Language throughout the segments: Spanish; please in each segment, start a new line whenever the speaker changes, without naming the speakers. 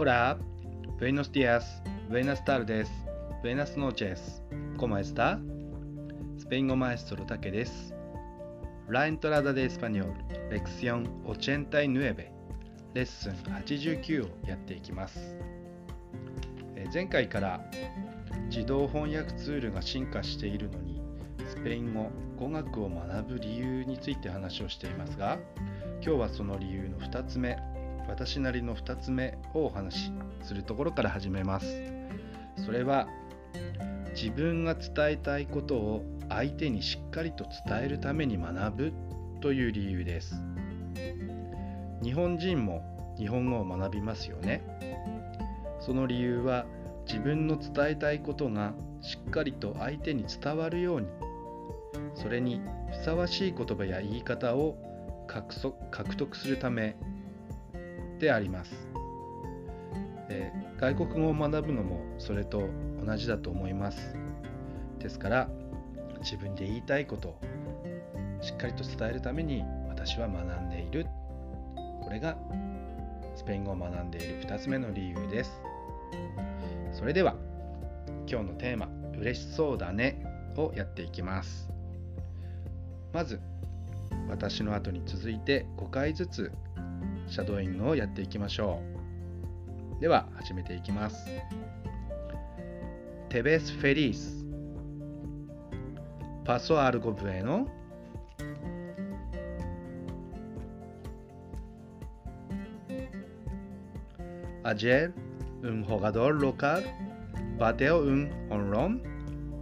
Hola, buenos días, buenas tardes, buenas noches. ¿Cómo está? スペイン語マエストロタケです。La entrada de español, lección 89, レッスン89をやっていきます。え前回から自動翻訳ツールが進化しているのに、スペイン語、語学を学ぶ理由について話をしていますが、今日はその理由の2つ目、私なりの2つ目をお話しするところから始めます。それは自分が伝えたいことを相手にしっかりと伝えるために学ぶという理由です。日本人も日本語を学びますよね。その理由は自分の伝えたいことがしっかりと相手に伝わるようにそれにふさわしい言葉や言い方を獲得するためであります、えー外国語を学ぶのもそれと同じだと思います。ですから自分で言いたいことをしっかりと伝えるために私は学んでいる。これがスペイン語を学んでいる2つ目の理由です。それでは今日のテーマ「嬉しそうだね」をやっていきます。まず私の後に続いて5回ずつシャドーイングをやっていきましょう。では始めていきます。テベスフェリースパソアルゴブエノアジェルウンホガドルロカルバテオウンホンロン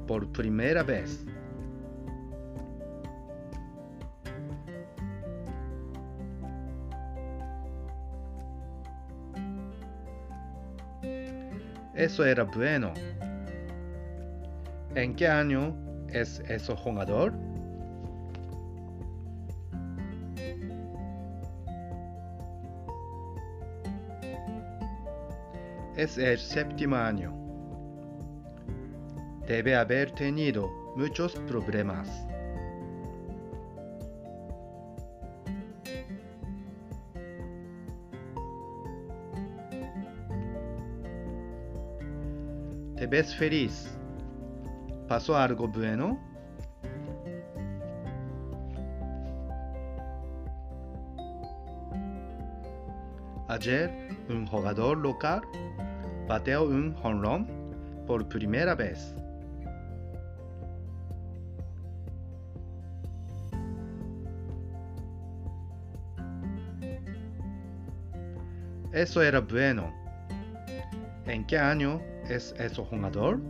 ポルプリメラベス Eso era bueno. ¿En qué año es ese jugador? Es el séptimo año. Debe haber tenido muchos problemas. Te ves feliz. ¿Pasó algo bueno? Ayer un jugador local bateó un jonrón por primera vez. Eso era bueno. ¿En qué año es ese jugador?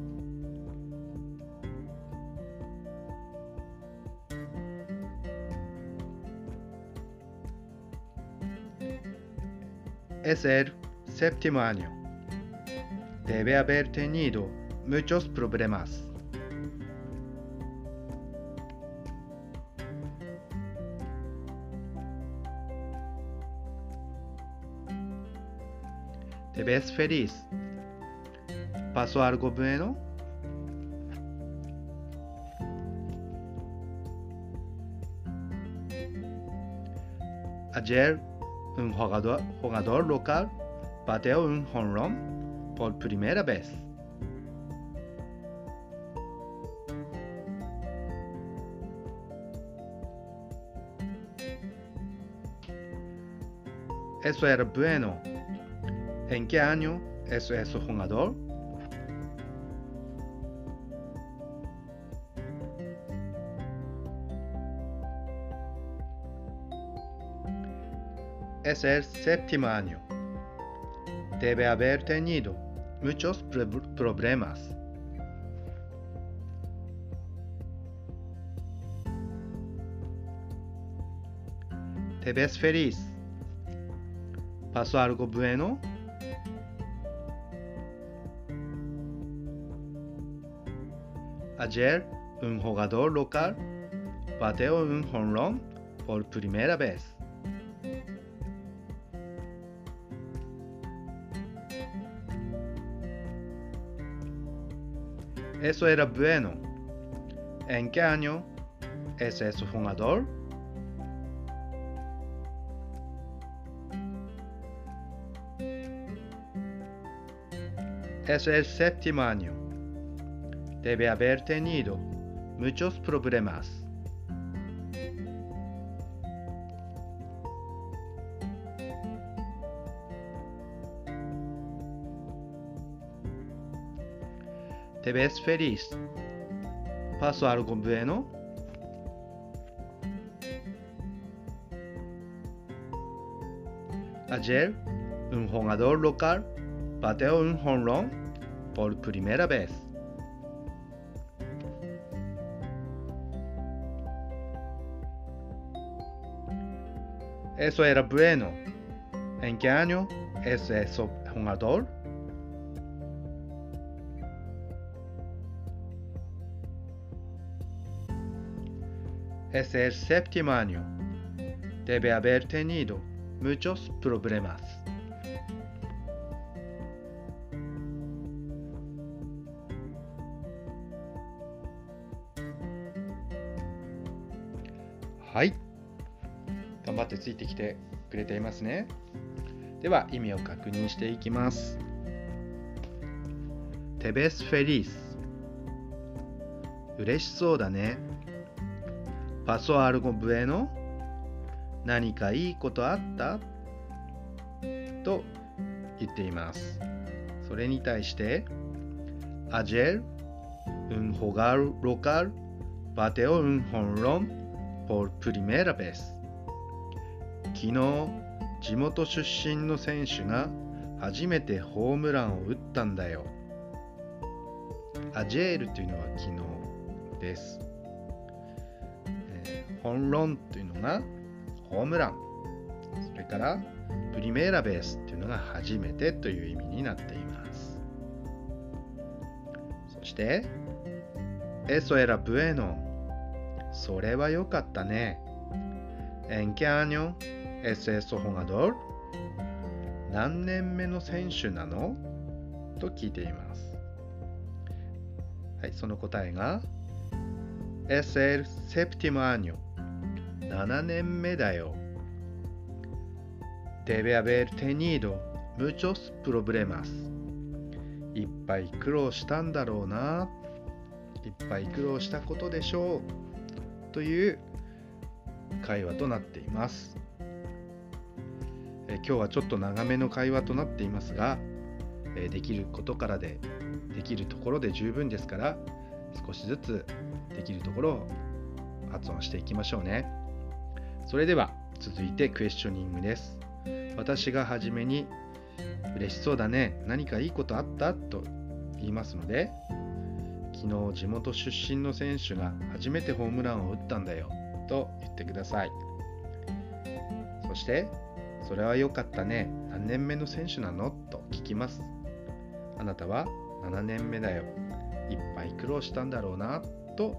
Es el séptimo año. Debe haber tenido muchos problemas. ¿Te ves feliz? ¿Pasó algo bueno? Ayer un jugador, jugador local bateó un jonrón por primera vez. Eso era bueno. ¿En qué año es ese jugador? Es el séptimo año. Debe haber tenido muchos pro- problemas. ¿Te ves feliz? ¿Pasó algo bueno? Ayer un jugador local bateó un jonrón por primera vez. Eso era bueno. ¿En qué año es ese jugador? es el séptimo año. Debe haber tenido muchos problemas. ¿Te ves feliz? ¿Pasó algo bueno? Ayer, un jugador local bateó un jonrón por primera vez. Eso era bueno. ¿En qué año es ese jugador? Es el séptimo año. Debe haber tenido muchos problemas. はい。頑張ってついてきてくれていますね。では意味を確認していきます。テベスフェリス。嬉しそうだね。パソアルゴブエノ何かいいことあった？と言っています。それに対して、Ayer un jugar local bateó un jonrón por primera vez. 昨日、地元出身の選手が初めてホームランを打ったんだよ。アジェールというのは昨日です。ホンロンというのがホームラン。それから、プリメーラベースというのが初めてという意味になっています。そして、Eso era bueno。それは良かったね。En qué año es eso jugador? 何年目の選手なの？と聞いています。はい、その答えが Es el séptimo año 7年目だよ。Debe haber tenido muchos problemas いっぱい苦労したんだろうな。いっぱい苦労したことでしょう。という会話となっています。え今日はちょっと長めの会話となっていますが、えできることからでできるところで十分ですから少しずつできるところを発音していきましょうね。それでは続いてクエスチョニングです。私がはじめに嬉しそうだね。何かいいことあった？と言いますので、昨日地元出身の選手が初めてホームランを打ったんだよと言ってください。そして、それは良かったね。何年目の選手なの？と聞きます。あなたは7年目だよ。いっぱい苦労したんだろうな？と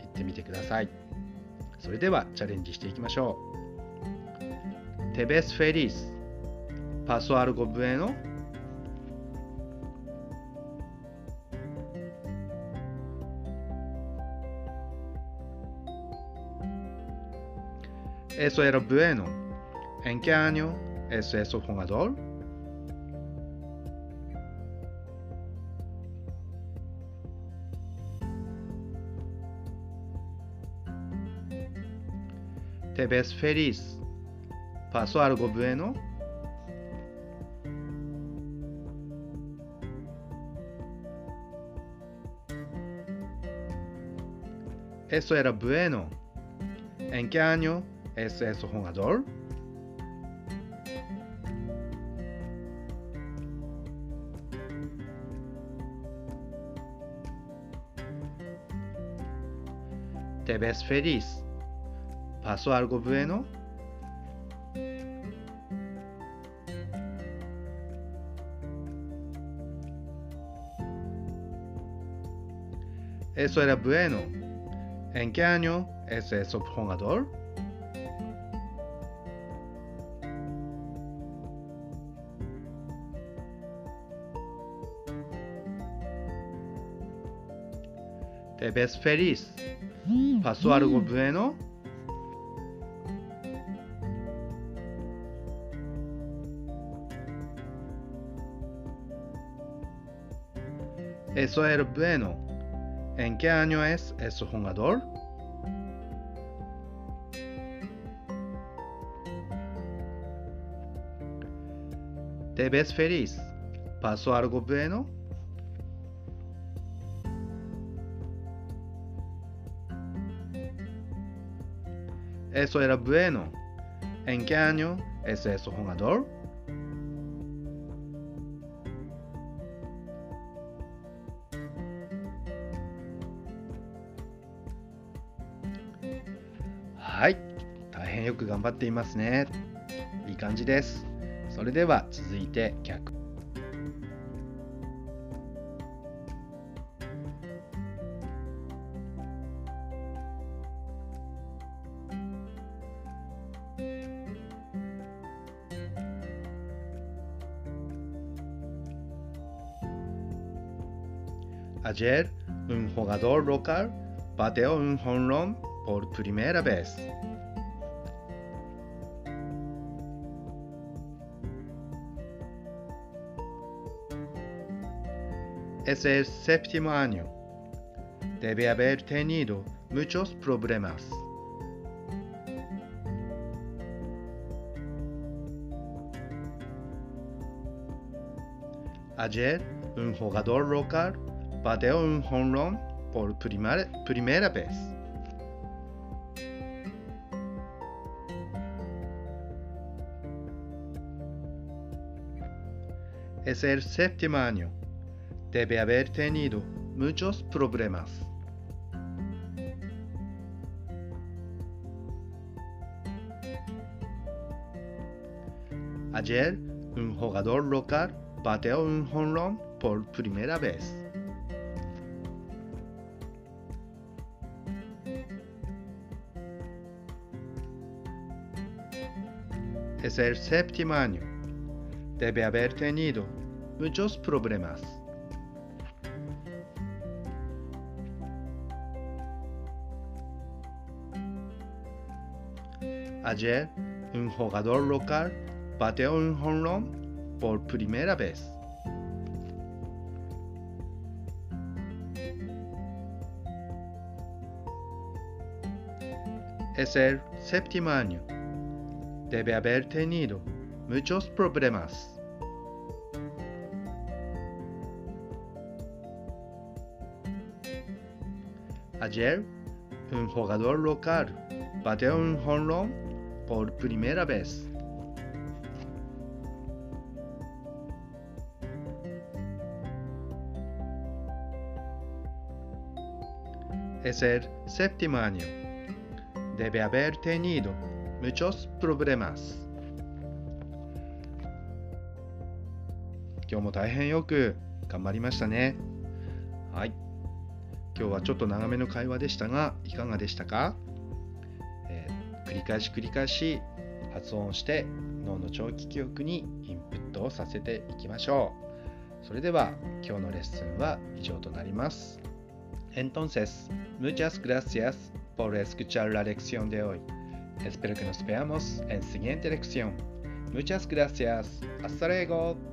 言ってみてください。それではチャレンジしていきましょう。Te ves feliz. ¿Pasó algo bueno? Eso era bueno. ¿En qué año es ese jugador? ¿Te ves feliz? ¿Pasó algo bueno? Eso era bueno. ¿En qué año es ese jugador? ¿Te ves feliz? ¿Pasó algo bueno? Eso era bueno. ¿En qué año es ese jugador? ¿Te ves feliz? ¿Pasó algo bueno? Eso es bueno. ¿En qué año es ese jugador? ¿Te ves feliz? ¿Pasó algo bueno? Eso era bueno. ¿En qué año es ese jugador? よく頑張っていますね。いい感じです。それでは続いて逆。Ayer, un jugador local bateó un jonrón por primera vez. Es el séptimo año. Debe haber tenido muchos problemas. Ayer, un jugador local bateó un jonrón por primera, primera vez. Es el séptimo año. Debe haber tenido muchos problemas. Ayer, un jugador local bateó un jonrón por primera vez. Es el séptimo año. Debe haber tenido muchos problemas. Ayer, un jugador local bateó un jonrón por primera vez. Es el séptimo año. Debe haber tenido muchos problemas. Ayer, un jugador local bateó un jonrón por primera vez. Es el séptimo año. Debe haber tenido muchos problemas. 今日も大変よく頑張りましたね。はい。今日はちょっと長めの会話でしたが、いかがでしたか、繰り返し繰り返し発音して脳の長期記憶にインプットをさせていきましょう。それでは今日のレッスンは以上となります。Entonces, muchas gracias por escuchar la lección de hoy. Espero que nos veamos en siguiente lección. Muchas gracias. Hasta luego.